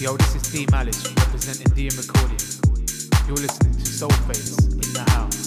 Yo, this is D Malice representing DM Recording. You're listening to Soulface in the house.